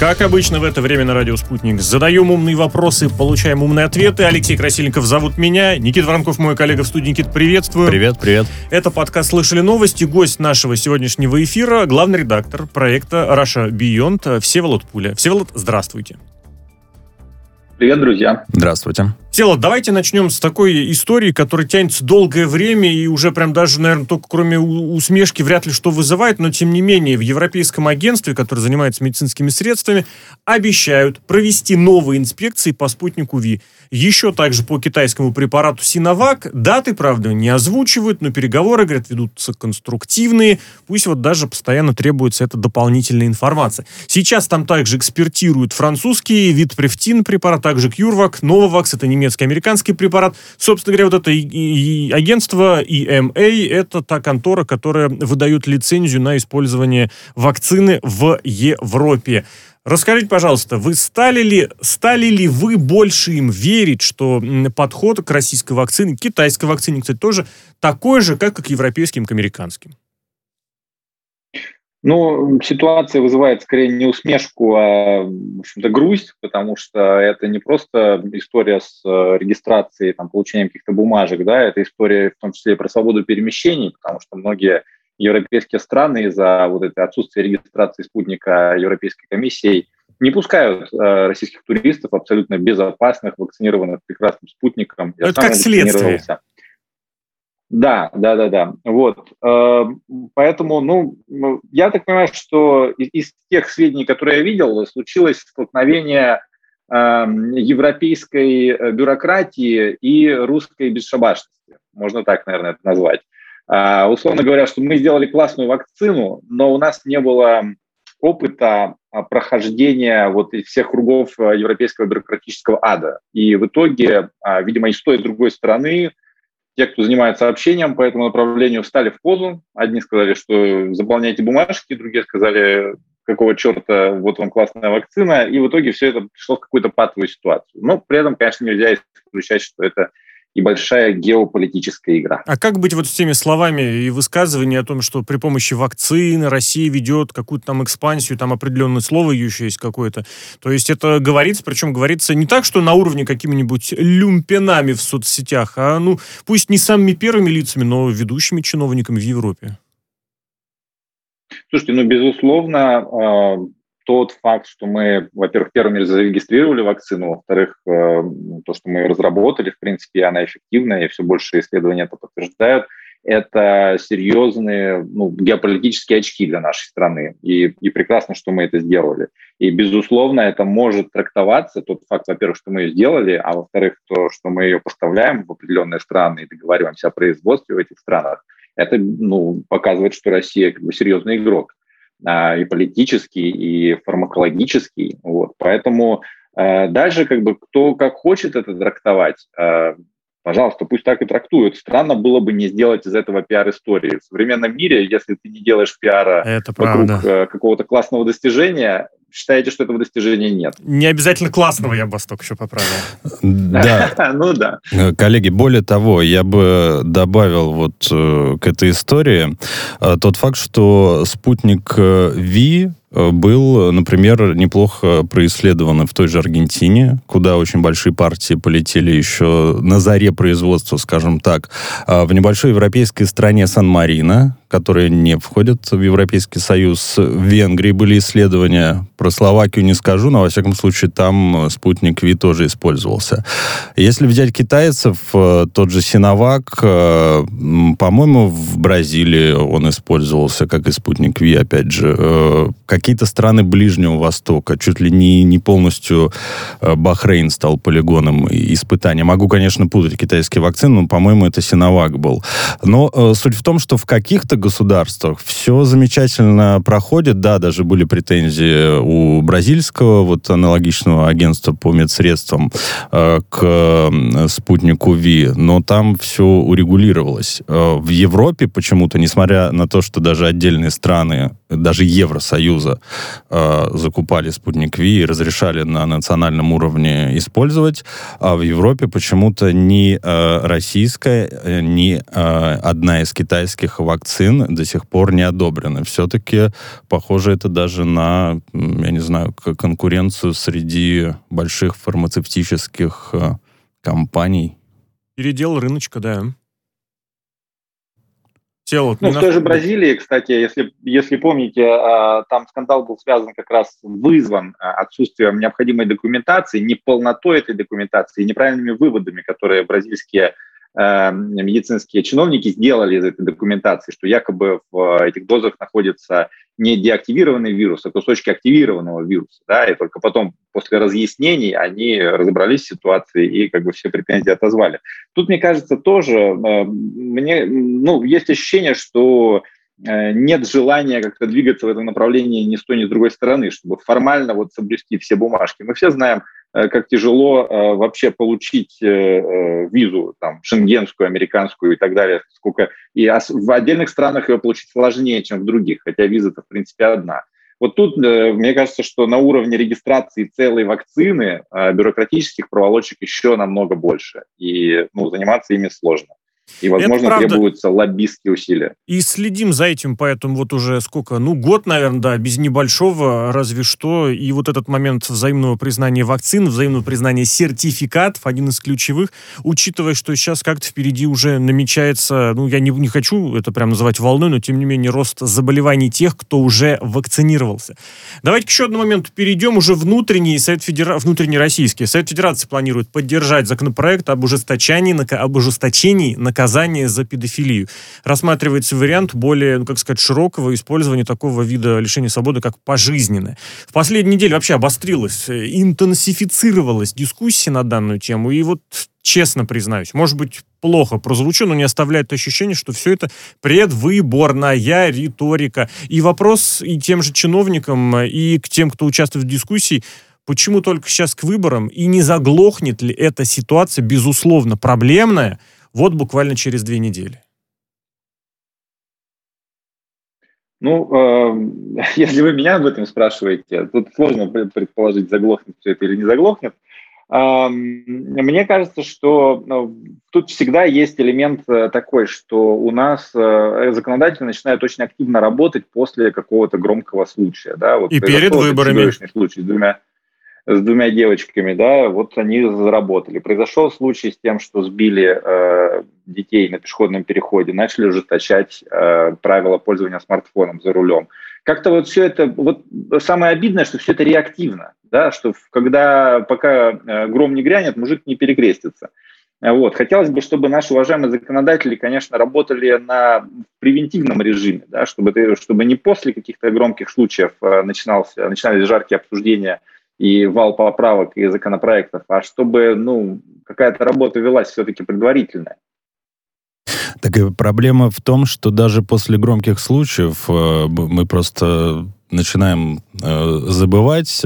Как обычно в это время на радио «Спутник» задаем умные вопросы, получаем умные ответы. Алексей Красильников зовут меня. Никита Воронков, мой коллега в студии. Никит, приветствую. Привет, привет. Это подкаст «Слышали новости». Гость нашего сегодняшнего эфира, главный редактор проекта «Раша Beyond» Всеволод Пуля. Всеволод, здравствуйте. Привет, друзья. Здравствуйте. Тело, давайте начнем с такой истории, которая тянется долгое время и уже прям даже, наверное, только кроме усмешки вряд ли что вызывает, но тем не менее в Европейском агентстве, которое занимается медицинскими средствами, обещают провести новые инспекции по спутнику ВИ. Еще также по китайскому препарату Синовак. Даты, правда, не озвучивают, но переговоры, говорят, ведутся конструктивные. Пусть вот даже постоянно требуется эта дополнительная информация. Сейчас там также экспертируют французский вид префтин препарат, также Кьюрвак, Нововакс, это немецкий американский препарат. Собственно говоря, вот это и, и агентство EMA, это та контора, которая выдает лицензию на использование вакцины в Европе. Расскажите, пожалуйста, вы стали ли, стали ли вы больше им верить, что подход к российской вакцине, к китайской вакцине, кстати, тоже такой же, как и к европейским, к американским? Ну, ситуация вызывает скорее не усмешку, а, в общем-то, грусть, потому что это не просто история с э, регистрацией, там, получением каких-то бумажек, да, это история в том числе и про свободу перемещений, потому что многие европейские страны из-за вот этой отсутствия регистрации спутника Европейской комиссией не пускают э, российских туристов абсолютно безопасных, вакцинированных прекрасным спутником. Я Это как следствие. Да, да, да, да. Вот. Э, поэтому, ну, я так понимаю, что из тех сведений, которые я видел, случилось столкновение эм, европейской э, бюрократии и русской бесшабашности. Можно так, наверное, это назвать. А, условно говоря, что мы сделали классную вакцину, но у нас не было опыта а, прохождения вот всех кругов а, европейского бюрократического ада. И в итоге, видимо, и с той, и с другой стороны, те, кто занимается общением по этому направлению, встали в позу. Одни сказали, что заполняйте бумажки, другие сказали, какого черта, вот вам классная вакцина. И в итоге все это пришло в какую-то патовую ситуацию. Но при этом, конечно, нельзя исключать, что это и большая геополитическая игра. А как быть вот с теми словами и высказываниями о том, что при помощи вакцины Россия ведет какую-то там экспансию, там определенное слово еще есть какое-то. То есть это говорится, причем говорится не так, что на уровне какими-нибудь люмпенами в соцсетях, а ну пусть не самыми первыми лицами, но ведущими чиновниками в Европе. Слушайте, ну безусловно, а, тот факт, что мы, во-первых, первыми зарегистрировали вакцину, во-вторых, э, то, что мы ее разработали, в принципе, она эффективна, и все больше исследований это подтверждают, это серьезные ну, геополитические очки для нашей страны. И, и прекрасно, что мы это сделали. И, безусловно, это может трактоваться, тот факт, во-первых, что мы ее сделали, а во-вторых, то, что мы ее поставляем в определенные страны и договариваемся о производстве в этих странах, это ну, показывает, что Россия как бы серьезный игрок. А, и политический, и фармакологический. Вот. Поэтому э, даже как бы кто как хочет это трактовать, э, пожалуйста, пусть так и трактуют. Странно было бы не сделать из этого пиар-истории. В современном мире, если ты не делаешь пиара Это вокруг правда. Э, какого-то классного достижения, считаете, что этого достижения нет. Не обязательно классного, я бы вас только еще поправил. Да. Ну да. Э, коллеги, более того, я бы добавил вот э, к этой истории э, тот факт, что спутник Ви был, например, неплохо происследован в той же Аргентине, куда очень большие партии полетели еще на заре производства, скажем так, в небольшой европейской стране Сан-Марино, которая не входит в Европейский Союз. В Венгрии были исследования, про Словакию не скажу, но, во всяком случае, там спутник Ви тоже использовался. Если взять китайцев, э, тот же Синовак, э, по-моему, в Бразилии он использовался, как и спутник Ви, опять же. Э, какие-то страны Ближнего Востока, чуть ли не, не полностью Бахрейн стал полигоном испытания. Могу, конечно, путать китайские вакцины, но, по-моему, это Синовак был. Но суть в том, что в каких-то государствах все замечательно проходит. Да, даже были претензии у бразильского вот аналогичного агентства по медсредствам э, к спутнику ВИ, но там все урегулировалось. Э, в Европе почему-то, несмотря на то, что даже отдельные страны, даже Евросоюза, Союза э, закупали спутник Ви и разрешали на национальном уровне использовать, а в Европе почему-то ни э, российская, э, ни э, одна из китайских вакцин до сих пор не одобрены. Все-таки похоже это даже на, я не знаю, конкуренцию среди больших фармацевтических э, компаний. Передел рыночка, да. Тело, ну, в той же Бразилии, кстати, если, если помните, а, там скандал был связан как раз, вызван а, отсутствием необходимой документации, неполнотой этой документации, неправильными выводами, которые бразильские э, медицинские чиновники сделали из этой документации, что якобы в этих дозах находится не деактивированный вирус, а кусочки активированного вируса. Да, и только потом, после разъяснений, они разобрались в ситуации и как бы все претензии отозвали. Тут, мне кажется, тоже э, мне, ну, есть ощущение, что э, нет желания как-то двигаться в этом направлении ни с той, ни с другой стороны, чтобы формально вот соблюсти все бумажки. Мы все знаем, Э, как тяжело э, вообще получить визу, там, шенгенскую, американскую и так далее, сколько и в отдельных странах ее получить сложнее, чем в других, хотя виза-то, в принципе, одна. Вот тут, мне кажется, что на уровне регистрации целой вакцины бюрократических проволочек еще намного больше, и ну, заниматься ими сложно. И, возможно, требуются лоббистские усилия. И следим за этим, поэтому вот уже сколько, ну, год, наверное, да, без небольшого, разве что. И вот этот момент взаимного признания вакцин, взаимного признания сертификатов, один из ключевых, учитывая, что сейчас как-то впереди уже намечается, ну, я не, не хочу это прям называть волной, но, тем не менее, рост заболеваний тех, кто уже вакцинировался. Давайте к еще одному моменту перейдем. Уже внутренний Совет Федера... внутренний российский Совет Федерации планирует поддержать законопроект об ужесточении, об ужесточении наказания наказание за педофилию. Рассматривается вариант более, ну, как сказать, широкого использования такого вида лишения свободы, как пожизненное. В последние недели вообще обострилась, э, интенсифицировалась дискуссия на данную тему, и вот честно признаюсь, может быть, плохо прозвучу, но не оставляет ощущение, что все это предвыборная риторика. И вопрос и тем же чиновникам, и к тем, кто участвует в дискуссии, почему только сейчас к выборам, и не заглохнет ли эта ситуация, безусловно, проблемная, вот буквально через две недели? Ну, э, если вы меня об этом спрашиваете, тут сложно предположить, заглохнет все это или не заглохнет. Э, мне кажется, что ну, тут всегда есть элемент э, такой, что у нас э, законодатель начинает очень активно работать после какого-то громкого случая. Да? Вот И перед выборами. Случай с двумя с двумя девочками, да, вот они заработали. Произошел случай с тем, что сбили э, детей на пешеходном переходе, начали ужесточать э, правила пользования смартфоном за рулем. Как-то вот все это, вот самое обидное, что все это реактивно, да, что когда пока э, гром не грянет, мужик не перекрестится. Вот. Хотелось бы, чтобы наши уважаемые законодатели, конечно, работали на превентивном режиме, да, чтобы, чтобы не после каких-то громких случаев э, начинался, начинались жаркие обсуждения и вал поправок и законопроектов, а чтобы ну, какая-то работа велась все-таки предварительная. Так и проблема в том, что даже после громких случаев э, мы просто начинаем э, забывать,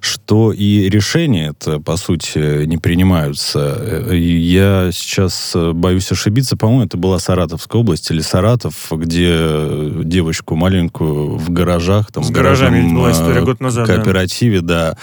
что и решения это, по сути, не принимаются. Я сейчас э, боюсь ошибиться, по-моему, это была Саратовская область или Саратов, где девочку маленькую в гаражах, там, С гаражами была история год назад, кооперативе, да, да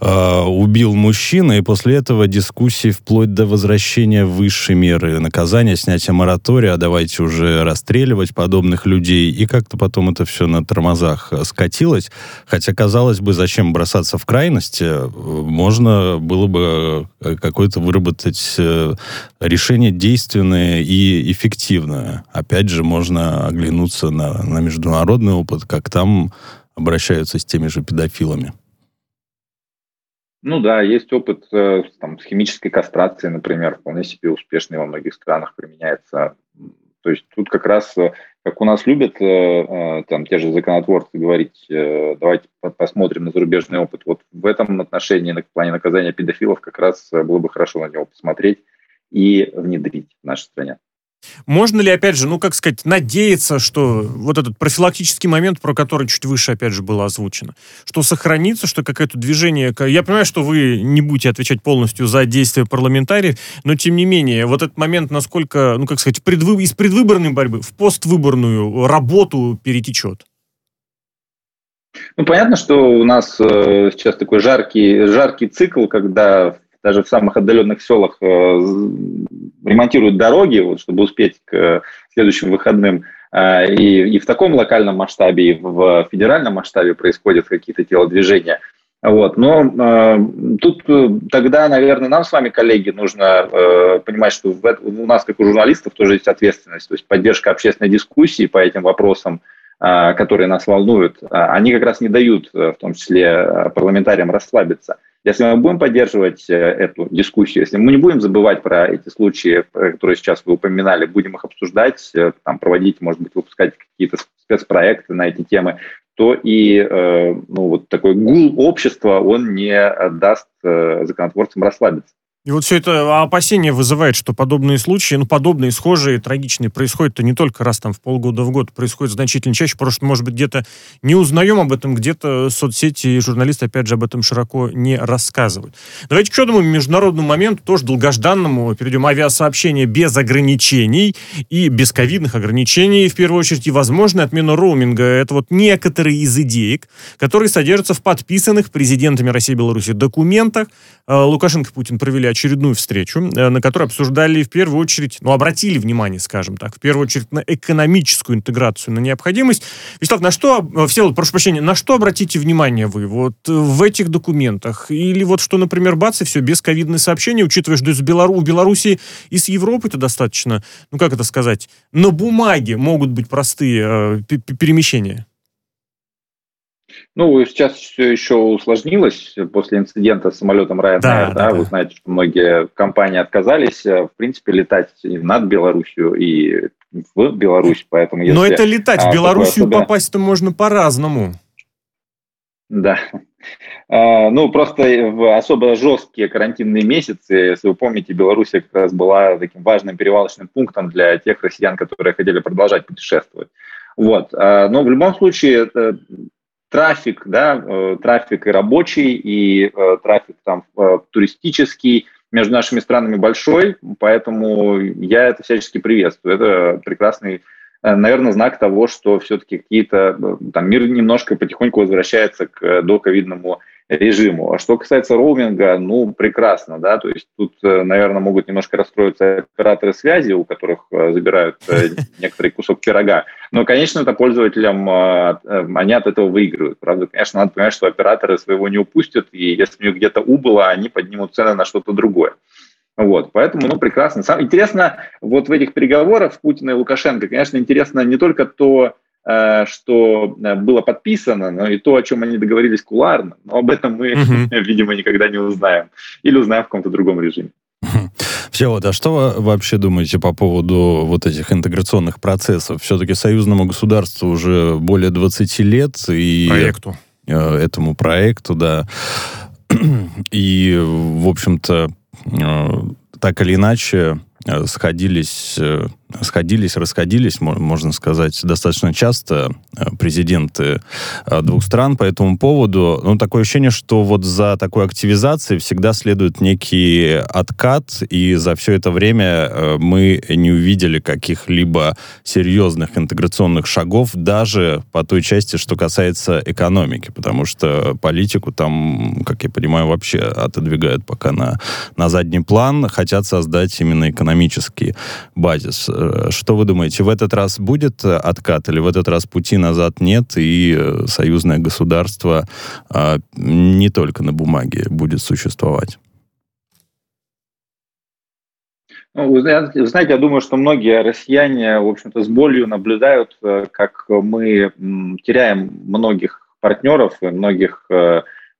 э, убил мужчина, и после этого дискуссии вплоть до возвращения высшей меры наказания, снятия моратория, а давайте уже расстреливать подобных людей, и как-то потом это все на тормозах скатилось. Хотя, казалось бы, зачем бросаться в крайности? Можно было бы э, какое-то выработать э, решение действенное и эффективное. Опять же, можно оглянуться на, на международный опыт, как там обращаются с теми же педофилами. Ну да, есть опыт э, там, с химической кастрацией, например, вполне себе успешный во многих странах применяется. То есть тут как раз, э, как у нас любят э, там те же законотворцы говорить, давайте посмотрим на зарубежный опыт. Вот в этом отношении, в плане наказания педофилов, как раз было бы хорошо на него посмотреть и внедрить в нашей стране. Можно ли, опять же, ну, как сказать, надеяться, что вот этот профилактический момент, про который чуть выше, опять же, было озвучено, что сохранится, что какое-то движение... Я понимаю, что вы не будете отвечать полностью за действия парламентариев, но, тем не менее, вот этот момент, насколько, ну, как сказать, предвы... из предвыборной борьбы в поствыборную работу перетечет? Ну, понятно, что у нас э, сейчас такой жаркий, жаркий цикл, когда даже в самых отдаленных селах э, ремонтируют дороги, вот, чтобы успеть к следующим выходным. Э, и, и в таком локальном масштабе, и в федеральном масштабе происходят какие-то телодвижения. Вот. Но э, тут э, тогда, наверное, нам с вами, коллеги, нужно э, понимать, что в, у нас, как у журналистов, тоже есть ответственность. То есть поддержка общественной дискуссии по этим вопросам, э, которые нас волнуют, э, они как раз не дают, э, в том числе э, парламентариям, расслабиться. Если мы будем поддерживать э, эту дискуссию, если мы не будем забывать про эти случаи, которые сейчас вы упоминали, будем их обсуждать, там, проводить, может быть, выпускать какие-то спецпроекты на эти темы, то и ну, вот такой гул общества, он не даст законотворцам расслабиться. И вот все это опасение вызывает, что подобные случаи, ну, подобные, схожие, трагичные, происходят-то не только раз там в полгода в год, происходит значительно чаще, потому что, может быть, где-то не узнаем об этом, где-то соцсети и журналисты, опять же, об этом широко не рассказывают. Давайте к еще одному международному моменту, тоже долгожданному, перейдем. Авиасообщение без ограничений и без ковидных ограничений, в первую очередь, и возможно отмена роуминга. Это вот некоторые из идеек, которые содержатся в подписанных президентами России и Беларуси документах. Э, Лукашенко и Путин провели очередную встречу, э, на которой обсуждали в первую очередь, ну, обратили внимание, скажем так, в первую очередь на экономическую интеграцию, на необходимость. Вячеслав, на что, э, все, прошу прощения, на что обратите внимание вы вот в этих документах? Или вот что, например, бац, и все, без ковидные сообщения, учитывая, что из Белару, у Беларуси и с Европы это достаточно, ну, как это сказать, на бумаге могут быть простые э, перемещения? Ну, сейчас все еще усложнилось после инцидента с самолетом Ryanair. Да, да, да, вы знаете, что многие компании отказались, э, в принципе, летать над Беларусью и в Беларусь, поэтому если... Но это летать, в а, Белоруссию особенно... попасть-то можно по-разному. Да. А, ну, просто в особо жесткие карантинные месяцы, если вы помните, Беларусь как раз была таким важным перевалочным пунктом для тех россиян, которые хотели продолжать путешествовать. Вот. А, но в любом случае, это трафик, да, э, трафик и рабочий, и э, трафик там э, туристический между нашими странами большой, поэтому я это всячески приветствую. Это прекрасный наверное, знак того, что все-таки какие-то там мир немножко потихоньку возвращается к доковидному режиму. А что касается роуминга, ну, прекрасно, да, то есть тут, э, наверное, могут немножко расстроиться операторы связи, у которых э, забирают э, некоторый кусок пирога, но, конечно, это пользователям, они от этого выигрывают. Правда, конечно, надо понимать, что операторы своего не упустят, и если у них где-то убыло, они поднимут цены на что-то другое. Вот, поэтому, ну, прекрасно. Сам, интересно, вот в этих переговорах Путина и Лукашенко, конечно, интересно не только то, что э, было подписано, но и то, о чем они договорились куларно. Но об этом мы, угу. видимо, никогда не узнаем. Или узнаем в каком-то другом режиме. Все, вот, а что вы вообще думаете по поводу вот этих интеграционных процессов? Все-таки союзному государству уже более 20 лет. И проекту. Э, этому проекту, да. И, в общем-то, так или иначе, сходились сходились, расходились, можно сказать, достаточно часто э, президенты э, двух стран по этому поводу. Ну, такое ощущение, что вот за такой активизацией всегда следует некий откат, и за все это время э, мы не увидели каких-либо серьезных интеграционных шагов даже по той части, что касается экономики, потому что политику там, как я понимаю, вообще отодвигают пока на, на задний план, хотят создать именно экономический базис. Э, что вы думаете, в этот раз будет э, откат или в этот раз пути назад нет, и э, союзное государство а, не только на бумаге будет существовать? Ну, вы знаете, я думаю, что многие россияне, в общем-то, с болью наблюдают, как мы теряем многих партнеров, многих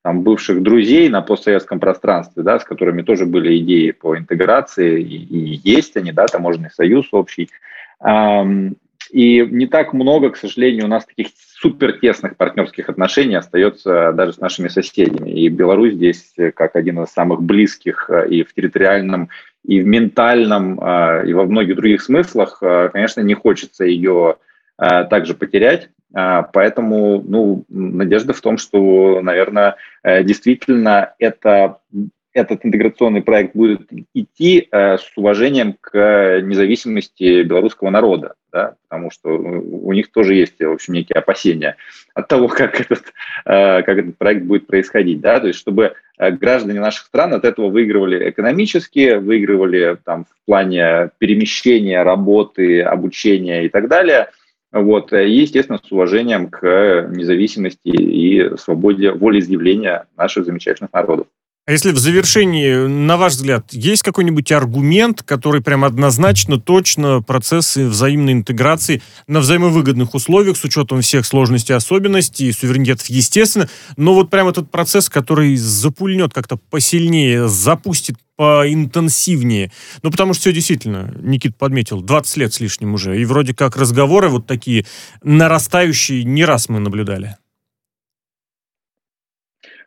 там, бывших друзей на постсоветском пространстве, да, с которыми тоже были идеи по интеграции, и, и есть они, да, таможенный союз общий. И не так много, к сожалению, у нас таких супер тесных партнерских отношений остается даже с нашими соседями. И Беларусь здесь как один из самых близких э, и в территориальном, и в ментальном, э, и во многих других смыслах. Э, конечно, не хочется ее также потерять. А, поэтому ну, надежда в том, что, наверное, э, действительно это этот интеграционный проект будет идти э, с уважением к независимости белорусского народа, да, потому что у них тоже есть, в общем, некие опасения от того, как этот, э, как этот проект будет происходить, да, то есть чтобы граждане наших стран от этого выигрывали экономически, выигрывали там в плане перемещения, работы, обучения и так далее, вот, и, естественно, с уважением к независимости и свободе волеизъявления наших замечательных народов. А если в завершении, на ваш взгляд, есть какой-нибудь аргумент, который прям однозначно, точно процессы взаимной интеграции на взаимовыгодных условиях с учетом всех сложностей, особенностей, суверенитетов, естественно, но вот прям этот процесс, который запульнет как-то посильнее, запустит поинтенсивнее. Ну, потому что все действительно, Никит подметил, 20 лет с лишним уже. И вроде как разговоры вот такие нарастающие не раз мы наблюдали.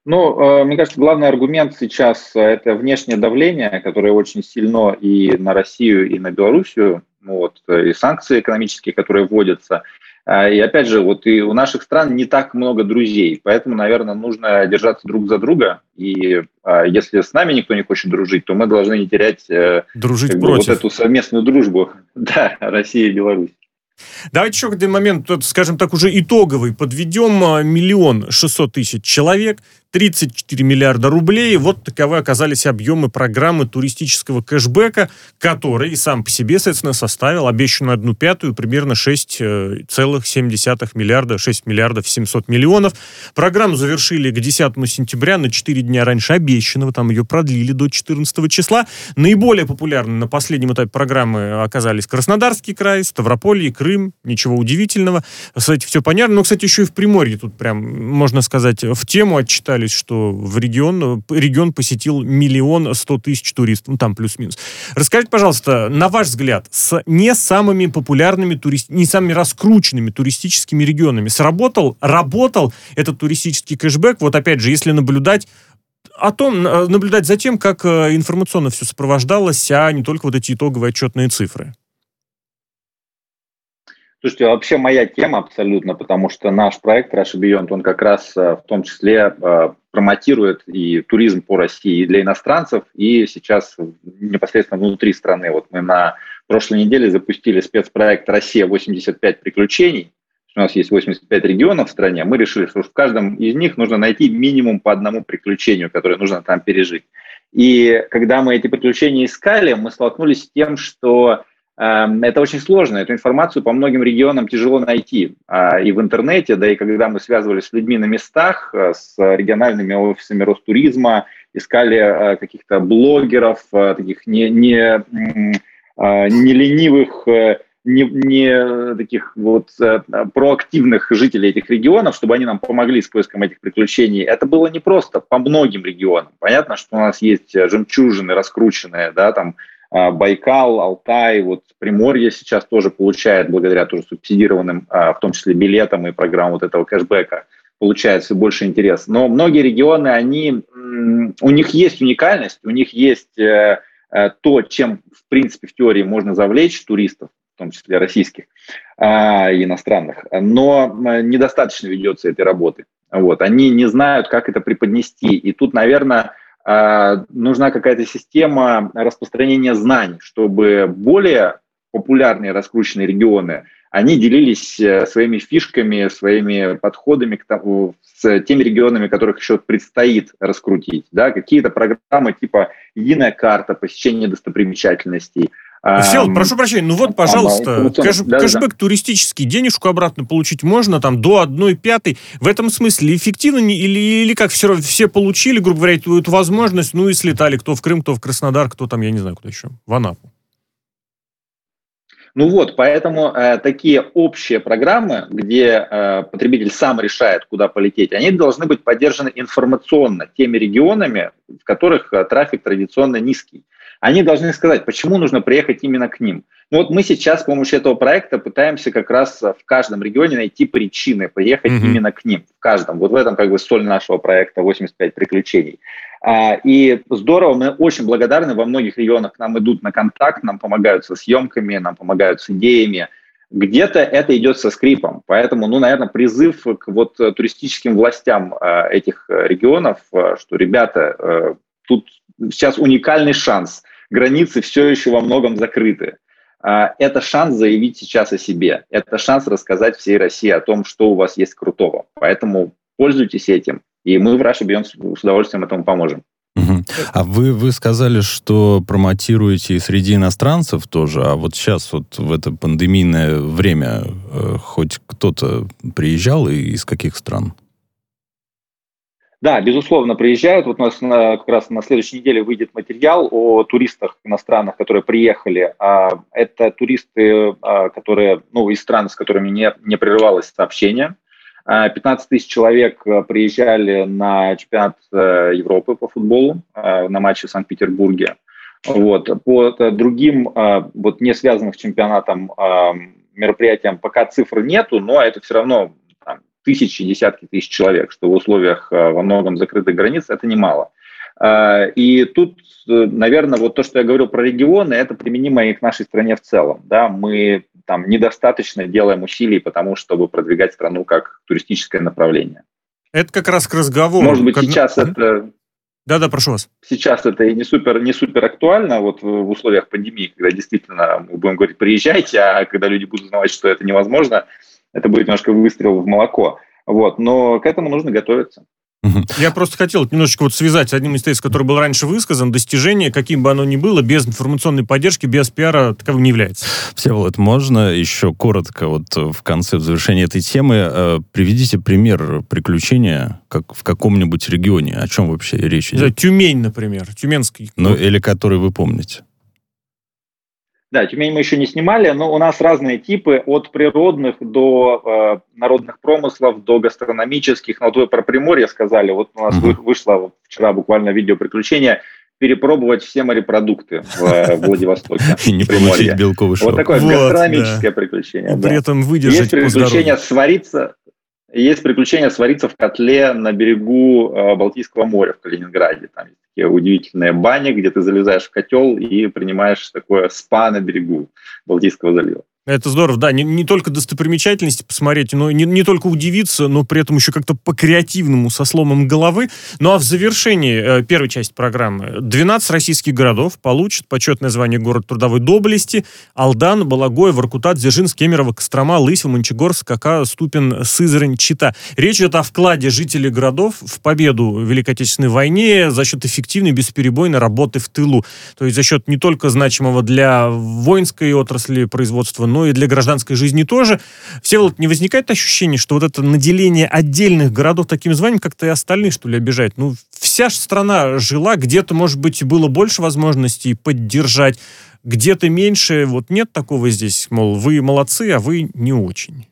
Ну, э, мне кажется, главный аргумент сейчас – это внешнее давление, которое очень сильно и на Россию, и на Белоруссию, вот, и санкции экономические, которые вводятся. А, и опять же, вот и у наших стран не так много друзей, поэтому, наверное, нужно держаться друг за друга. И а, если с нами никто не хочет дружить, то мы должны не терять э, Дружить как бы, вот эту совместную дружбу, да, России и Беларусь. Давайте еще один момент, скажем так, уже итоговый. Подведем а, миллион шестьсот тысяч человек, 34 миллиарда рублей. Вот таковы оказались объемы программы туристического кэшбэка, который сам по себе, соответственно, составил обещанную одну пятую, примерно 6,7 э, миллиарда, 6 миллиардов 700 миллионов. Программу завершили к 10 сентября, на 4 дня раньше обещанного, там ее продлили до 14 числа. Наиболее популярны на последнем этапе программы оказались Краснодарский край, Ставрополье, Крым, ничего удивительного. Кстати, все понятно. Но, кстати, еще и в Приморье тут прям, можно сказать, в тему отчитали отчитались, что в регион, регион посетил миллион сто тысяч туристов, ну там плюс-минус. Расскажите, пожалуйста, на ваш взгляд, с не самыми популярными, турист, не самыми раскрученными туристическими регионами сработал, работал этот туристический кэшбэк? Вот опять же, если наблюдать о том, наблюдать за тем, как э, информационно все сопровождалось, а не только вот эти итоговые отчетные цифры. Слушайте, вообще моя тема абсолютно, потому что наш проект Russia Beyond, он как раз э, в том числе э, промотирует и туризм по России и для иностранцев, и сейчас непосредственно внутри страны. Вот мы на прошлой неделе запустили спецпроект «Россия 85 приключений». У нас есть 85 регионов в стране. Мы решили, что в каждом из них нужно найти минимум по одному приключению, которое нужно там пережить. И когда мы эти приключения искали, мы столкнулись с тем, что это очень сложно, эту информацию по многим регионам тяжело найти а, и в интернете, да и когда мы связывались с людьми на местах, э, с региональными офисами Ростуризма, искали э, каких-то блогеров, э, таких не, не, не ленивых, не, не таких вот проактивных жителей этих регионов, чтобы они нам помогли с поиском этих приключений. Это было непросто по многим регионам. Понятно, что у нас есть жемчужины раскрученные, да, там Байкал, Алтай, вот Приморье сейчас тоже получает, благодаря тоже субсидированным, а, в том числе билетам и программам вот этого кэшбэка, получает все больше интерес. Но многие регионы, они, у них есть уникальность, у них есть э, э, то, чем, в принципе, в теории можно завлечь туристов, в том числе российских а, и иностранных, но недостаточно ведется этой работы. Вот. Они не знают, как это преподнести. И тут, наверное, а, нужна какая-то система распространения знаний, чтобы более популярные раскрученные регионы, они делились э, своими фишками, своими подходами к тому, с теми регионами, которых еще предстоит раскрутить. Да? Какие-то программы типа «Единая карта», посещение достопримечательностей – Всеволод, прошу прощения, ну вот, пожалуйста, кэш, да, кэшбэк да. туристический, денежку обратно получить можно, там, до одной пятой. В этом смысле эффективно или, или как все, все получили, грубо говоря, эту, эту возможность, ну и слетали, кто в Крым, кто в Краснодар, кто там, я не знаю, куда еще, в Анапу. Ну вот, поэтому э, такие общие программы, где э, потребитель сам решает, куда полететь, они должны быть поддержаны информационно теми регионами, в которых э, трафик традиционно низкий они должны сказать, почему нужно приехать именно к ним. Ну вот мы сейчас с помощью этого проекта пытаемся как раз в каждом регионе найти причины приехать mm-hmm. именно к ним, в каждом. Вот в этом как бы соль нашего проекта 85 приключений. А, и здорово, мы очень благодарны, во многих регионах к нам идут на контакт, нам помогают со съемками, нам помогают с идеями, где-то это идет со скрипом, поэтому, ну, наверное, призыв к вот туристическим властям э, этих регионов, э, что, ребята, э, тут сейчас уникальный шанс. Границы все еще во многом закрыты. А, это шанс заявить сейчас о себе. Это шанс рассказать всей России о том, что у вас есть крутого. Поэтому пользуйтесь этим. И мы в Russia Beyond с удовольствием этому поможем. А вы, вы сказали, что промотируете и среди иностранцев тоже, а вот сейчас вот в это пандемийное время э, хоть кто-то приезжал и из каких стран? Да, безусловно, приезжают. Вот у нас на, как раз на следующей неделе выйдет материал о туристах иностранных, которые приехали. А, это туристы, а, которые, ну, из стран, с которыми не, не прерывалось сообщение. 15 тысяч человек приезжали на чемпионат э, Европы по футболу, на матче в Санкт-Петербурге. Вот. По другим, вот не связанных с чемпионатом мероприятиям пока цифр нету, но это все равно тысячи, десятки тысяч человек, что в условиях э, во многом закрытых границ это немало. Э, и тут, э, наверное, вот то, что я говорил про регионы, это применимо и к нашей стране в целом. Да? Мы там недостаточно делаем усилий потому, чтобы продвигать страну как туристическое направление. Это как раз к разговору. Может быть, как... сейчас это... Да-да, прошу вас. Сейчас это и не супер, не супер актуально вот в условиях пандемии, когда действительно мы будем говорить, приезжайте, а когда люди будут знать, что это невозможно, это будет немножко выстрел в молоко. Вот, но к этому нужно готовиться. Я просто хотел немножечко вот связать с одним из тезисов, который был раньше высказан. Достижение, каким бы оно ни было, без информационной поддержки, без пиара таковым не является. Всеволод, можно еще коротко вот в конце, в завершении этой темы э, приведите пример приключения как в каком-нибудь регионе. О чем вообще речь идет? Тюмень, например. Тюменский. Ну, или который вы помните. Да, Тюмень мы еще не снимали, но у нас разные типы, от природных до э, народных промыслов, до гастрономических. Ну, вот вы про Приморье сказали, вот у нас uh-huh. вышло вчера буквально видео приключения перепробовать все морепродукты в э, Владивостоке. И не получить белковый шок. Вот такое гастрономическое приключение. При этом выдержать Есть приключение свариться, есть приключение свариться в котле на берегу э, Балтийского моря в Калининграде. Там есть такие удивительные бани, где ты залезаешь в котел и принимаешь такое спа на берегу Балтийского залива. Это здорово, да, не, не только достопримечательности посмотреть, но не, не только удивиться, но при этом еще как-то по-креативному, со сломом головы. Ну а в завершении э, первой части программы 12 российских городов получат почетное звание город трудовой доблести. Алдан, Балагой, Воркута, Дзержинск, Кемерово, Кострома, Лысьва, Мончегорск, Кака, Ступин, Сызрань, Чита. Речь идет о вкладе жителей городов в победу в Великой Отечественной войне за счет эффективной, бесперебойной работы в тылу. То есть за счет не только значимого для воинской отрасли производства, но и для гражданской жизни тоже. Все вот не возникает ощущение, что вот это наделение отдельных городов таким званием как-то и остальных, что ли, обижает? Ну, вся страна жила, где-то, может быть, было больше возможностей поддержать, где-то меньше. Вот нет такого здесь, мол, вы молодцы, а вы не очень.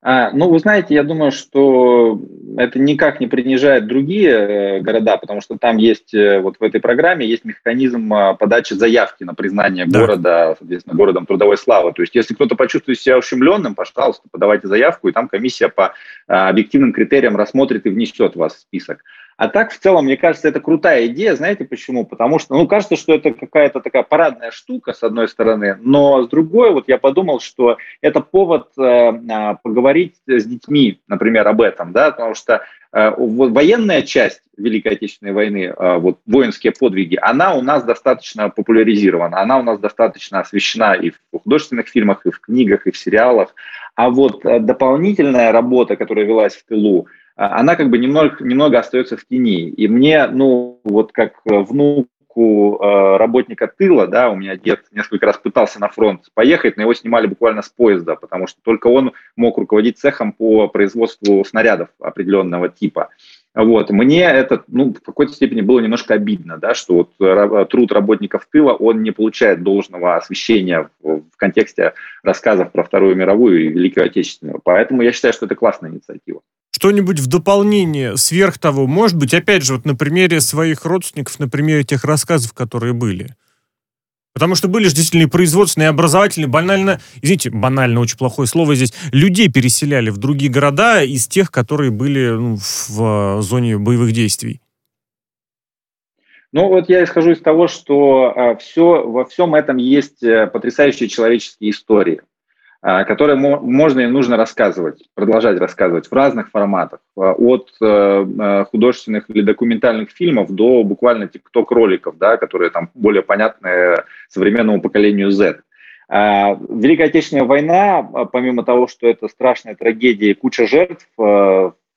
А, ну, вы знаете, я думаю, что это никак не принижает другие э, города, потому что там есть, э, вот в этой программе есть механизм а, подачи заявки на признание да. города, соответственно, городом трудовой славы. То есть, если кто-то почувствует себя ущемленным, пожалуйста, подавайте заявку, и там комиссия по а, объективным критериям рассмотрит и внесет вас в список. А так, в целом, мне кажется, это крутая идея. Знаете почему? Потому что, ну, кажется, что это какая-то такая парадная штука, с одной стороны, но с другой, вот я подумал, что это повод э, а, поговорить с детьми, например, об этом, да, потому что э, военная часть Великой Отечественной войны, э, вот воинские подвиги, она у нас достаточно популяризирована, она у нас достаточно освещена и в художественных фильмах, и в книгах, и в сериалах. А вот э, дополнительная работа, которая велась в тылу, она как бы немного, немного остается в тени. И мне, ну, вот как внуку э, работника тыла, да, у меня дед несколько раз пытался на фронт поехать, но его снимали буквально с поезда, потому что только он мог руководить цехом по производству снарядов определенного типа. Вот. Мне это ну, в какой-то степени было немножко обидно, да, что вот труд работников тыла, он не получает должного освещения в, в контексте рассказов про Вторую мировую и Великую Отечественную. Поэтому я считаю, что это классная инициатива что-нибудь в дополнение, сверх того, может быть, опять же, вот на примере своих родственников, на примере тех рассказов, которые были. Потому что были же действительно производственные, образовательные, банально, извините, банально, очень плохое слово здесь, людей переселяли в другие города из тех, которые были ну, в зоне боевых действий. Ну вот я исхожу из того, что э, все, во всем этом есть э, потрясающие человеческие истории. А, которые можно и нужно рассказывать, продолжать рассказывать в разных форматах, а, от э, э, художественных или документальных фильмов до буквально тикток-роликов, да, которые там более понятны современному поколению Z. А, Великая Отечественная война, помимо того, что это страшная трагедия и куча жертв,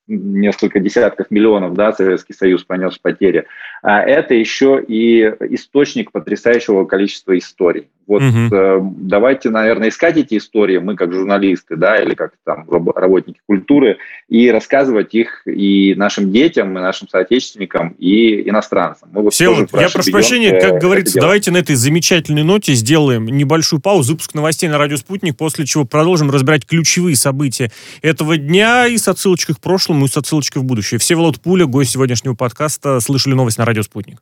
несколько десятков миллионов, да, Советский Союз понес потери, это еще и источник потрясающего количества историй. Вот угу. э, давайте, наверное, искать эти истории, мы как журналисты, да, или как там работники культуры, и рассказывать их и нашим детям, и нашим соотечественникам, и иностранцам. Мы вот Всеволод, я прошу прощения, как говорится, давайте на этой замечательной ноте сделаем небольшую паузу, выпуск новостей на радио «Спутник», после чего продолжим разбирать ключевые события этого дня и с отсылочкой к прошлому, и с отсылочкой в будущее. Всеволод Пуля, гость сегодняшнего подкаста «Слышали новость на радио «Спутник».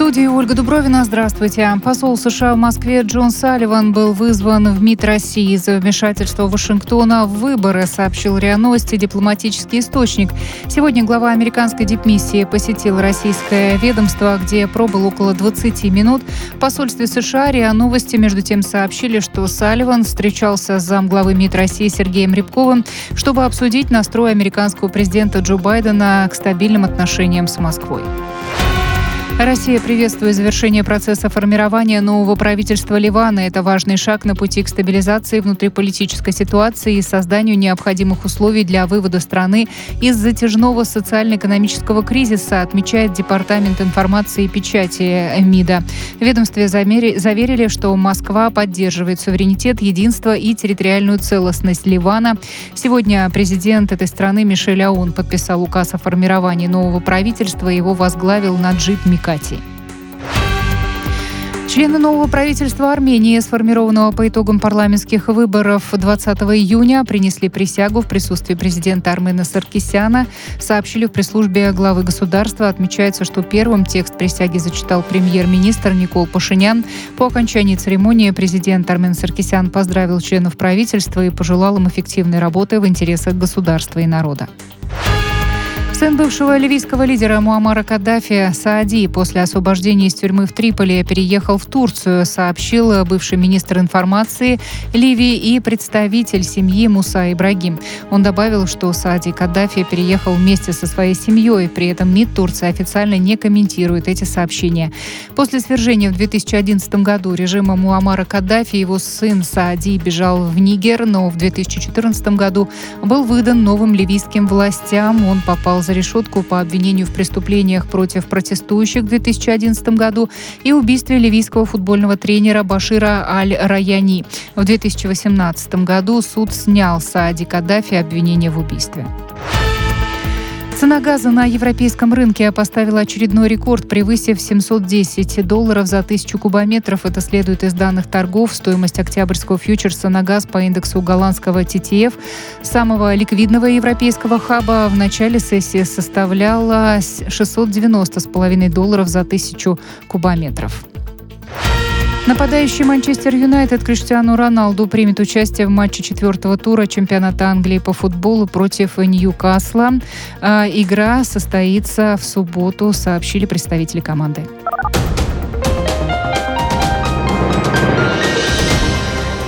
студии Ольга Дубровина. Здравствуйте. Посол США в Москве Джон Салливан был вызван в МИД России за вмешательство Вашингтона в выборы, сообщил РИА Новости дипломатический источник. Сегодня глава американской дипмиссии посетил российское ведомство, где пробыл около 20 минут. В посольстве США РИА Новости между тем сообщили, что Салливан встречался с замглавы МИД России Сергеем Рябковым, чтобы обсудить настрой американского президента Джо Байдена к стабильным отношениям с Москвой. Россия приветствует завершение процесса формирования нового правительства Ливана. Это важный шаг на пути к стабилизации внутриполитической ситуации и созданию необходимых условий для вывода страны из затяжного социально-экономического кризиса, отмечает Департамент информации и печати МИДа. В ведомстве заверили, что Москва поддерживает суверенитет, единство и территориальную целостность Ливана. Сегодня президент этой страны Мишель Аун подписал указ о формировании нового правительства. Его возглавил Наджиб Мика Кати. Члены нового правительства Армении, сформированного по итогам парламентских выборов 20 июня, принесли присягу в присутствии президента Армена Саркисяна, сообщили в пресс-службе главы государства. Отмечается, что первым текст присяги зачитал премьер-министр Никол Пашинян. По окончании церемонии президент Армен Саркисян поздравил членов правительства и пожелал им эффективной работы в интересах государства и народа. Сын бывшего ливийского лидера Муаммара Каддафи Саади после освобождения из тюрьмы в Триполи переехал в Турцию, сообщил бывший министр информации Ливии и представитель семьи Муса Ибрагим. Он добавил, что Саади Каддафи переехал вместе со своей семьей, при этом МИД Турции официально не комментирует эти сообщения. После свержения в 2011 году режима Муаммара Каддафи его сын Саади бежал в Нигер, но в 2014 году был выдан новым ливийским властям. Он попал за за решетку по обвинению в преступлениях против протестующих в 2011 году и убийстве ливийского футбольного тренера Башира Аль-Раяни. В 2018 году суд снял Саади Каддафи обвинение в убийстве. Цена газа на европейском рынке поставила очередной рекорд, превысив 710 долларов за тысячу кубометров. Это следует из данных торгов. Стоимость октябрьского фьючерса на газ по индексу голландского TTF, самого ликвидного европейского хаба, в начале сессии составляла 690,5 долларов за тысячу кубометров. Нападающий Манчестер Юнайтед Криштиану Роналду примет участие в матче четвертого тура чемпионата Англии по футболу против Ньюкасла. А, игра состоится в субботу, сообщили представители команды.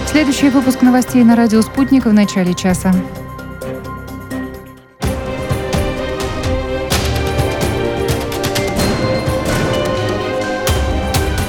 Следующий выпуск новостей на радио «Спутник» в начале часа.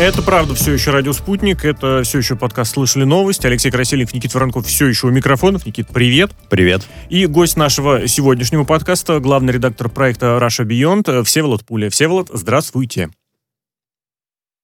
Это правда все еще радио «Спутник», это все еще подкаст «Слышали новости». Алексей Красильников, Никит Воронков все еще у микрофонов. Никит, привет. Привет. И гость нашего сегодняшнего подкаста, главный редактор проекта Russia Beyond, Всеволод Пуля. Всеволод, здравствуйте.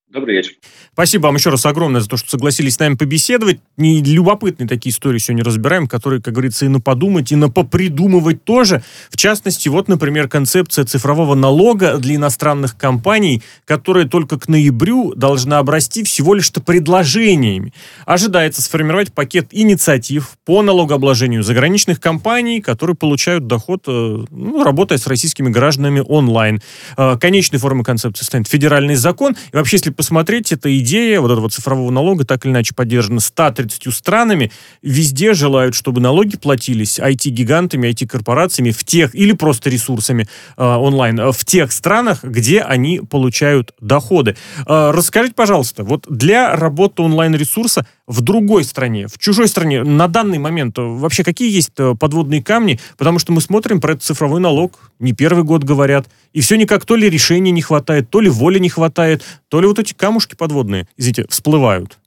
Добрый вечер. Спасибо вам еще раз огромное за то, что согласились с нами побеседовать. Не любопытные такие истории сегодня разбираем, которые, как говорится, и на подумать, и на попридумывать тоже. В частности, вот, например, концепция цифрового налога для иностранных компаний, которая только к ноябрю должна обрасти всего лишь-то предложениями. Ожидается сформировать пакет инициатив по налогообложению заграничных компаний, которые получают доход, э, ну, работая с российскими гражданами онлайн. Э, конечной формой концепции станет федеральный закон. И вообще, если посмотреть, эта идея вот этого цифрового налога так или иначе поддержана 130 странами. Везде желают, чтобы налоги платились IT-гигантами, IT-корпорациями в тех, или просто ресурсами э, онлайн, в тех странах, где они получают доходы. Э, расскажите, пожалуйста, вот для работы онлайн-ресурса в другой стране, в чужой стране, на данный момент вообще какие есть э, подводные камни? Потому что мы смотрим про этот цифровой налог, не первый год говорят, и все никак то ли решений не хватает, то ли воли не хватает, то ли вот эти камушки подводные, извините, всплывают.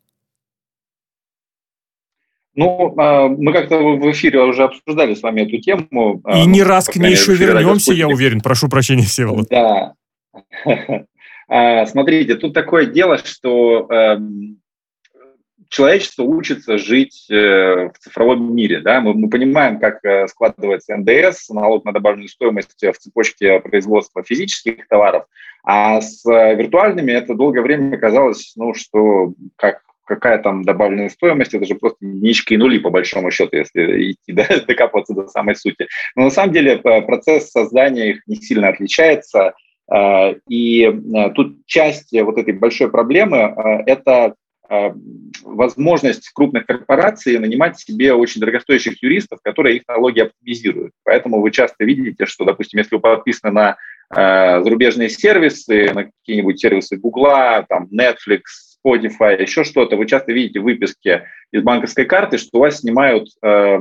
Ну, а, мы как-то в эфире уже обсуждали с вами эту тему. А, И не раз к ней еще вернемся, я уверен. Прошу прощения, Всеволод. Да. А, смотрите, тут такое дело, что эм, человечество учится жить э, в цифровом мире. Да? Мы, мы понимаем, как э, складывается НДС, налог на добавленную стоимость в цепочке производства физических товаров, а с э, виртуальными это долгое время казалось, ну, что как какая там добавленная стоимость, это же просто единички и нули, по большому счету, если идти, да, докапываться до самой сути. Но на самом деле процесс создания их не сильно отличается, и тут часть вот этой большой проблемы – это Э, возможность крупных корпораций нанимать себе очень дорогостоящих юристов, которые их налоги оптимизируют. Поэтому вы часто видите, что, допустим, если вы подписаны на э, зарубежные сервисы, на какие-нибудь сервисы Google, там, Netflix, Spotify, еще что-то, вы часто видите выписки из банковской карты, что у вас снимают э,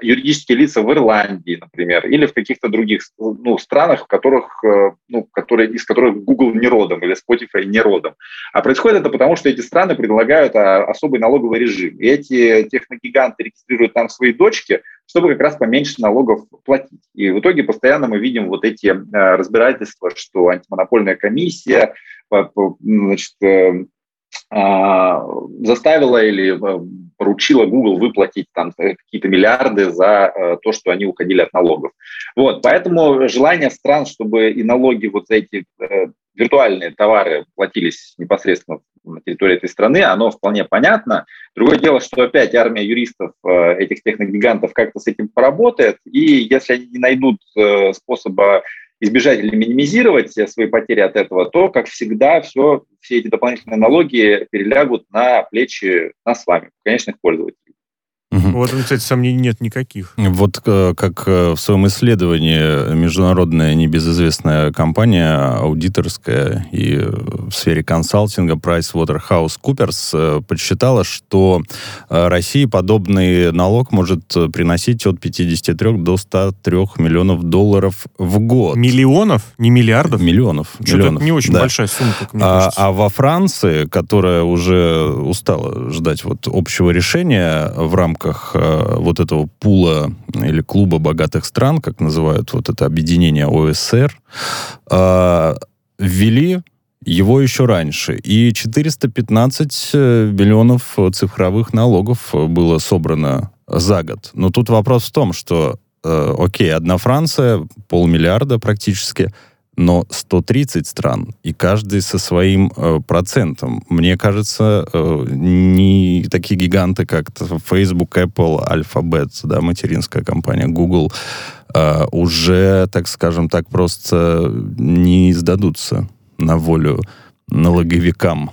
юридические лица в Ирландии, например, или в каких-то других ну, странах, в которых, э, ну, которые, из которых Google не родом или Spotify не родом. А происходит это потому, что эти страны предлагают а, особый налоговый режим. И эти техногиганты регистрируют там свои дочки, чтобы как раз поменьше налогов платить. И в итоге постоянно мы видим вот эти э, разбирательства, что антимонопольная комиссия, значит, э, а, заставила или э, поручила Google выплатить там какие-то миллиарды за э, то, что они уходили от налогов. Вот, поэтому желание стран, чтобы и налоги вот за эти э, виртуальные товары платились непосредственно на территории этой страны, оно вполне понятно. Другое дело, что опять армия юристов этих техногигантов как-то с этим поработает, и если они не найдут способа избежать или минимизировать свои потери от этого, то, как всегда, все, все эти дополнительные налоги перелягут на плечи нас с вами, конечных пользователей. Вот, кстати, сомнений нет никаких. Вот э, как э, в своем исследовании международная небезызвестная компания, аудиторская и в сфере консалтинга PricewaterhouseCoopers э, подсчитала, что России подобный налог может приносить от 53 до 103 миллионов долларов в год. Миллионов? Не миллиардов? Миллионов. Что-то миллионов. не очень да. большая сумма, как мне а, а во Франции, которая уже устала ждать вот общего решения в рамках рамках э, вот этого пула или клуба богатых стран, как называют вот это объединение ОСР, э, ввели его еще раньше. И 415 э, миллионов цифровых налогов было собрано за год. Но тут вопрос в том, что, э, окей, одна Франция, полмиллиарда практически, но 130 стран, и каждый со своим э, процентом. Мне кажется, э, не такие гиганты, как Facebook, Apple, Alphabet, да, материнская компания Google, э, уже, так скажем так, просто не сдадутся на волю налоговикам.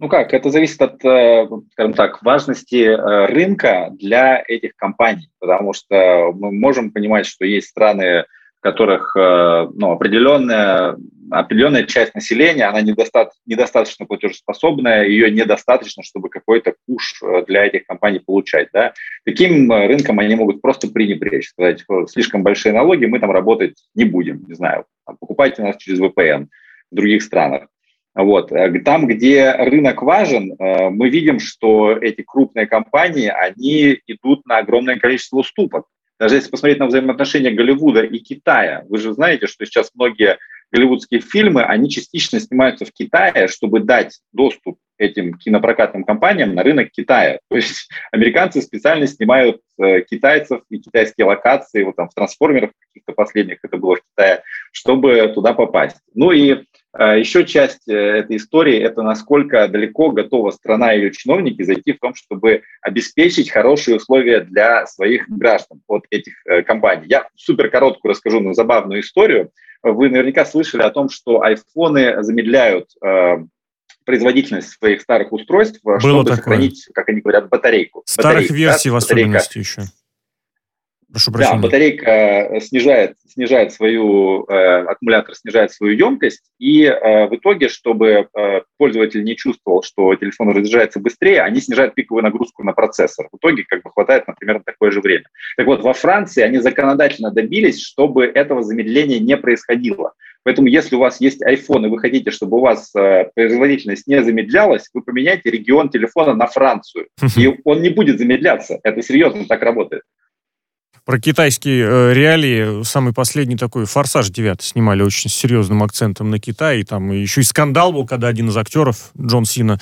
Ну как, это зависит от, э, скажем так, важности э, рынка для этих компаний, потому что мы можем понимать, что есть страны, которых э, ну, определенная, определенная часть населения, она недоста недостаточно платежеспособная, ее недостаточно, чтобы какой-то куш э, для этих компаний получать. Да? Таким э, рынком они могут просто пренебречь, сказать, слишком большие налоги, мы там работать не будем, не знаю, покупайте нас через VPN в других странах. Вот. Там, где рынок важен, мы видим, что эти крупные компании, они идут на огромное количество уступок. Даже если посмотреть на взаимоотношения Голливуда и Китая, вы же знаете, что сейчас многие голливудские фильмы, они частично снимаются в Китае, чтобы дать доступ этим кинопрокатным компаниям на рынок Китая. То есть американцы специально снимают э, китайцев и китайские локации, вот там в трансформерах каких-то последних это было в Китае, чтобы туда попасть. Ну и еще часть э, этой истории – это насколько далеко готова страна и ее чиновники зайти в том, чтобы обеспечить хорошие условия для своих граждан от этих э, компаний. Я супер короткую расскажу, но забавную историю. Вы наверняка слышали о том, что айфоны замедляют э, производительность своих старых устройств, Было чтобы такое. сохранить, как они говорят, батарейку. Старых Батарейка, версий да, в особенности еще. Прошу прощения. Да, батарейка э, снижает, снижает свою, э, аккумулятор снижает свою емкость, и э, в итоге, чтобы э, пользователь не чувствовал, что телефон разряжается быстрее, они снижают пиковую нагрузку на процессор. В итоге как бы хватает, например, на такое же время. Так вот, во Франции они законодательно добились, чтобы этого замедления не происходило. Поэтому если у вас есть iPhone и вы хотите, чтобы у вас э, производительность не замедлялась, вы поменяйте регион телефона на Францию, и он не будет замедляться. Это серьезно так работает про китайские э, реалии. Самый последний такой «Форсаж 9» снимали очень серьезным акцентом на Китай. И там еще и скандал был, когда один из актеров, Джон Сина,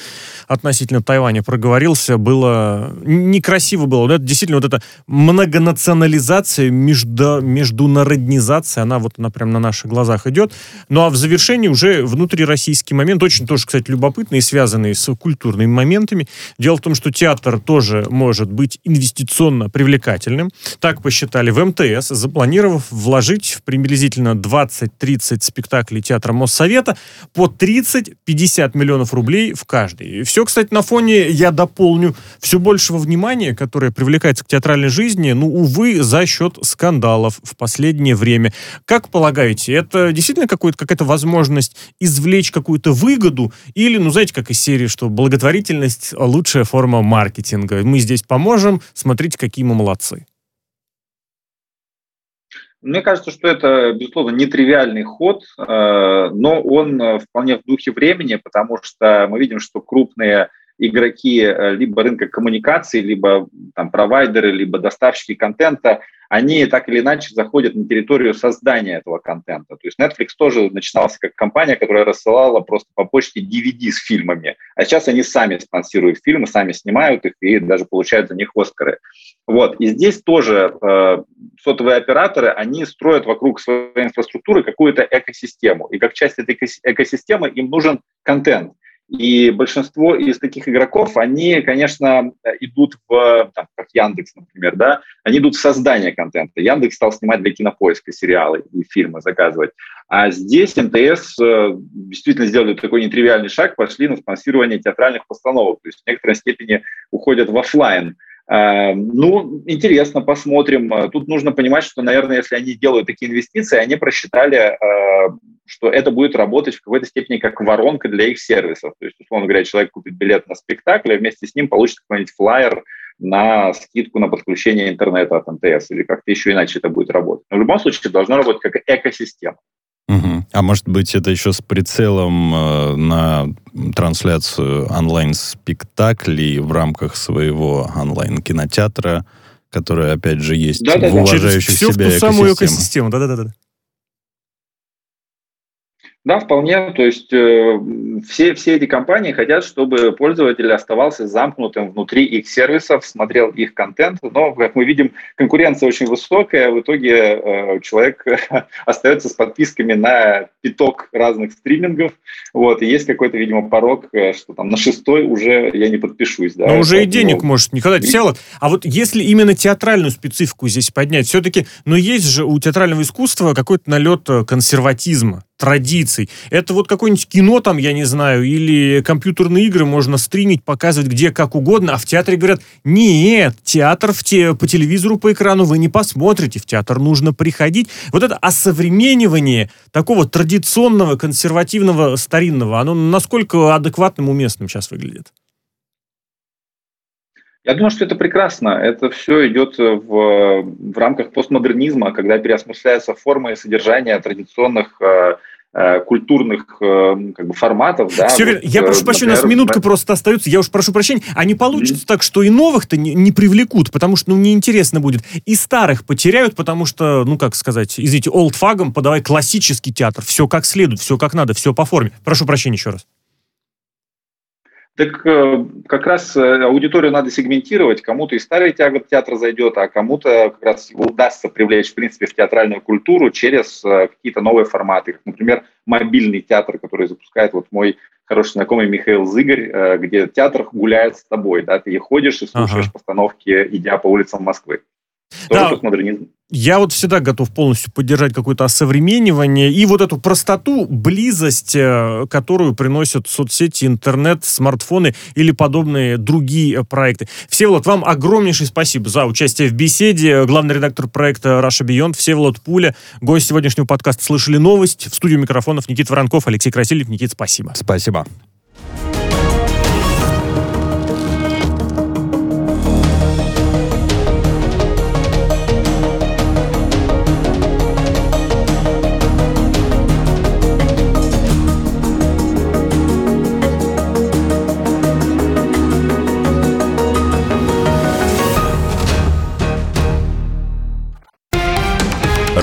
относительно Тайваня проговорился. Было некрасиво было. Это действительно вот эта многонационализация, между, международнизация, она вот она прям на наших глазах идет. Ну а в завершении уже внутрироссийский момент, очень тоже, кстати, любопытный связанный с культурными моментами. Дело в том, что театр тоже может быть инвестиционно привлекательным. Так, по посчитали в МТС, запланировав вложить в приблизительно 20-30 спектаклей театра Моссовета по 30-50 миллионов рублей в каждый. И все, кстати, на фоне, я дополню, все большего внимания, которое привлекается к театральной жизни, ну, увы, за счет скандалов в последнее время. Как полагаете, это действительно какая-то возможность извлечь какую-то выгоду или, ну, знаете, как из серии, что благотворительность – лучшая форма маркетинга. Мы здесь поможем, смотрите, какие мы молодцы. Мне кажется, что это, безусловно, нетривиальный ход, э, но он э, вполне в духе времени, потому что мы видим, что крупные игроки э, либо рынка коммуникаций, либо там, провайдеры, либо доставщики контента, они так или иначе заходят на территорию создания этого контента. То есть Netflix тоже начинался как компания, которая рассылала просто по почте DVD с фильмами, а сейчас они сами спонсируют фильмы, сами снимают их и даже получают за них Оскары. Вот. И здесь тоже э, сотовые операторы, они строят вокруг своей инфраструктуры какую-то экосистему. И как часть этой экосистемы им нужен контент. И большинство из таких игроков, они, конечно, идут в, там, как Яндекс, например, да, они идут в создание контента. Яндекс стал снимать для кинопоиска сериалы и фильмы заказывать. А здесь МТС э, действительно сделали такой нетривиальный шаг, пошли на спонсирование театральных постановок. То есть в некоторой степени уходят в офлайн. Э, ну, интересно, посмотрим. Э, тут нужно понимать, что, наверное, если они делают такие инвестиции, они просчитали, э, что это будет работать в какой-то степени как воронка для их сервисов. То есть, условно говоря, человек купит билет на спектакль, и вместе с ним получит какой-нибудь флайер на скидку на подключение интернета от МТС, или как-то еще иначе это будет работать. Но в любом случае должно работать как экосистема. А может быть, это еще с прицелом э, на трансляцию онлайн-спектаклей в рамках своего онлайн-кинотеатра, который, опять же, есть да, в уважающих Все себя в ту самую экосистему. Да-да-да. Да, вполне. То есть э, все, все эти компании хотят, чтобы пользователь оставался замкнутым внутри их сервисов, смотрел их контент. Но, как мы видим, конкуренция очень высокая. В итоге э, человек остается с подписками на пяток разных стримингов. Вот, и есть какой-то, видимо, порог, э, что там на шестой уже я не подпишусь. Да, Но уже и денег может не хватать. Села. А вот если именно театральную специфику здесь поднять, все-таки, но есть же у театрального искусства какой-то налет э, консерватизма традиций. Это вот какое-нибудь кино там, я не знаю, или компьютерные игры можно стримить, показывать где как угодно, а в театре говорят, нет, театр в те, по телевизору, по экрану вы не посмотрите, в театр нужно приходить. Вот это осовременивание такого традиционного, консервативного, старинного, оно насколько адекватным, уместным сейчас выглядит? Я думаю, что это прекрасно. Это все идет в, в рамках постмодернизма, когда переосмысляются формы и содержание традиционных э, культурных э, как бы, форматов. Да, Все вот, Я прошу прощения, у нас минутка да. просто остается. Я уж прошу прощения. А не получится mm-hmm. так, что и новых-то не, не привлекут, потому что ну, неинтересно будет. И старых потеряют, потому что, ну как сказать, извините, олдфагом подавай классический театр. Все как следует, все как надо, все по форме. Прошу прощения еще раз. Так э, как раз э, аудиторию надо сегментировать. Кому-то и старый театр зайдет, а кому-то как раз удастся привлечь, в принципе, в театральную культуру через э, какие-то новые форматы. Например, мобильный театр, который запускает вот мой хороший знакомый Михаил Зыгорь, где театр гуляет с тобой. Да? Ты ходишь и слушаешь ага. постановки, идя по улицам Москвы. Тоже да. постмодернизм. Я вот всегда готов полностью поддержать какое-то осовременивание и вот эту простоту, близость, э, которую приносят соцсети, интернет, смартфоны или подобные другие э, проекты. Всеволод, вам огромнейшее спасибо за участие в беседе. Главный редактор проекта Russia Beyond Всеволод Пуля. Гость сегодняшнего подкаста «Слышали новость». В студию микрофонов Никита Воронков, Алексей Красильев. Никит, спасибо. Спасибо.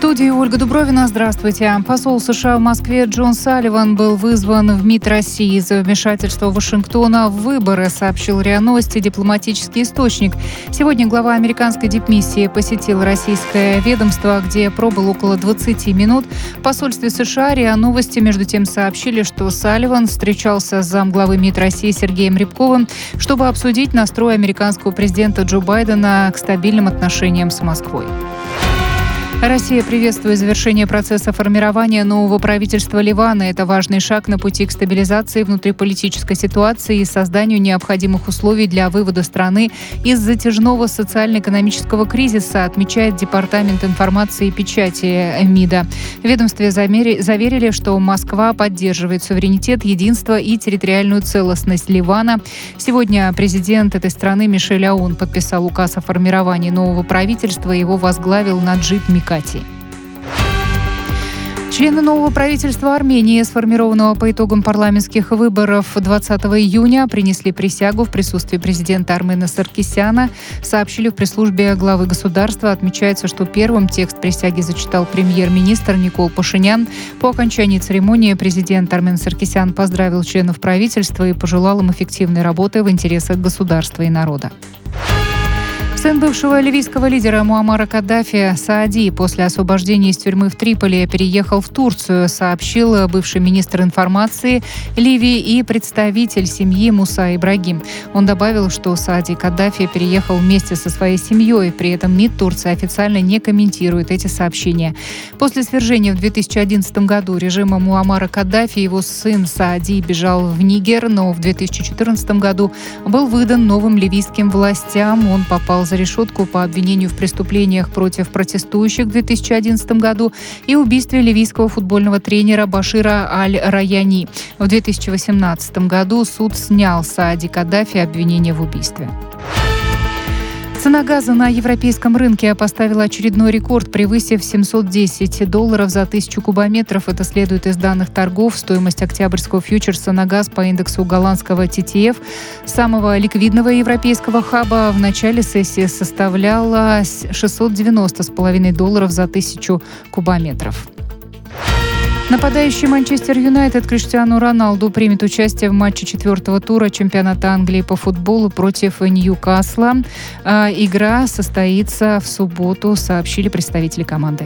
студии Ольга Дубровина. Здравствуйте. Посол США в Москве Джон Салливан был вызван в МИД России за вмешательство Вашингтона в выборы, сообщил РИА Новости дипломатический источник. Сегодня глава американской дипмиссии посетил российское ведомство, где пробыл около 20 минут. В посольстве США РИА Новости между тем сообщили, что Салливан встречался с замглавы МИД России Сергеем Рябковым, чтобы обсудить настрой американского президента Джо Байдена к стабильным отношениям с Москвой. Россия приветствует завершение процесса формирования нового правительства Ливана. Это важный шаг на пути к стабилизации внутриполитической ситуации и созданию необходимых условий для вывода страны из затяжного социально-экономического кризиса, отмечает Департамент информации и печати МИДа. В ведомстве заверили, что Москва поддерживает суверенитет, единство и территориальную целостность Ливана. Сегодня президент этой страны Мишель Аун подписал указ о формировании нового правительства. Его возглавил Наджиб Микаэль. Кати. Члены нового правительства Армении, сформированного по итогам парламентских выборов 20 июня, принесли присягу в присутствии президента Армена Саркисяна, сообщили в пресс-службе главы государства. Отмечается, что первым текст присяги зачитал премьер-министр Никол Пашинян. По окончании церемонии президент Армен Саркисян поздравил членов правительства и пожелал им эффективной работы в интересах государства и народа. Сын бывшего ливийского лидера Муаммара Каддафи Саади после освобождения из тюрьмы в Триполи переехал в Турцию, сообщил бывший министр информации Ливии и представитель семьи Муса Ибрагим. Он добавил, что Саади Каддафи переехал вместе со своей семьей, при этом МИД Турции официально не комментирует эти сообщения. После свержения в 2011 году режима Муаммара Каддафи его сын Саади бежал в Нигер, но в 2014 году был выдан новым ливийским властям. Он попал за решетку по обвинению в преступлениях против протестующих в 2011 году и убийстве ливийского футбольного тренера Башира Аль-Раяни. В 2018 году суд снял Саади Каддафи обвинение в убийстве. Цена газа на европейском рынке поставила очередной рекорд, превысив 710 долларов за тысячу кубометров. Это следует из данных торгов. Стоимость октябрьского фьючерса на газ по индексу голландского TTF, самого ликвидного европейского хаба, в начале сессии составляла 690,5 долларов за тысячу кубометров. Нападающий Манчестер Юнайтед Криштиану Роналду примет участие в матче четвертого тура чемпионата Англии по футболу против Ньюкасла. А, игра состоится в субботу, сообщили представители команды.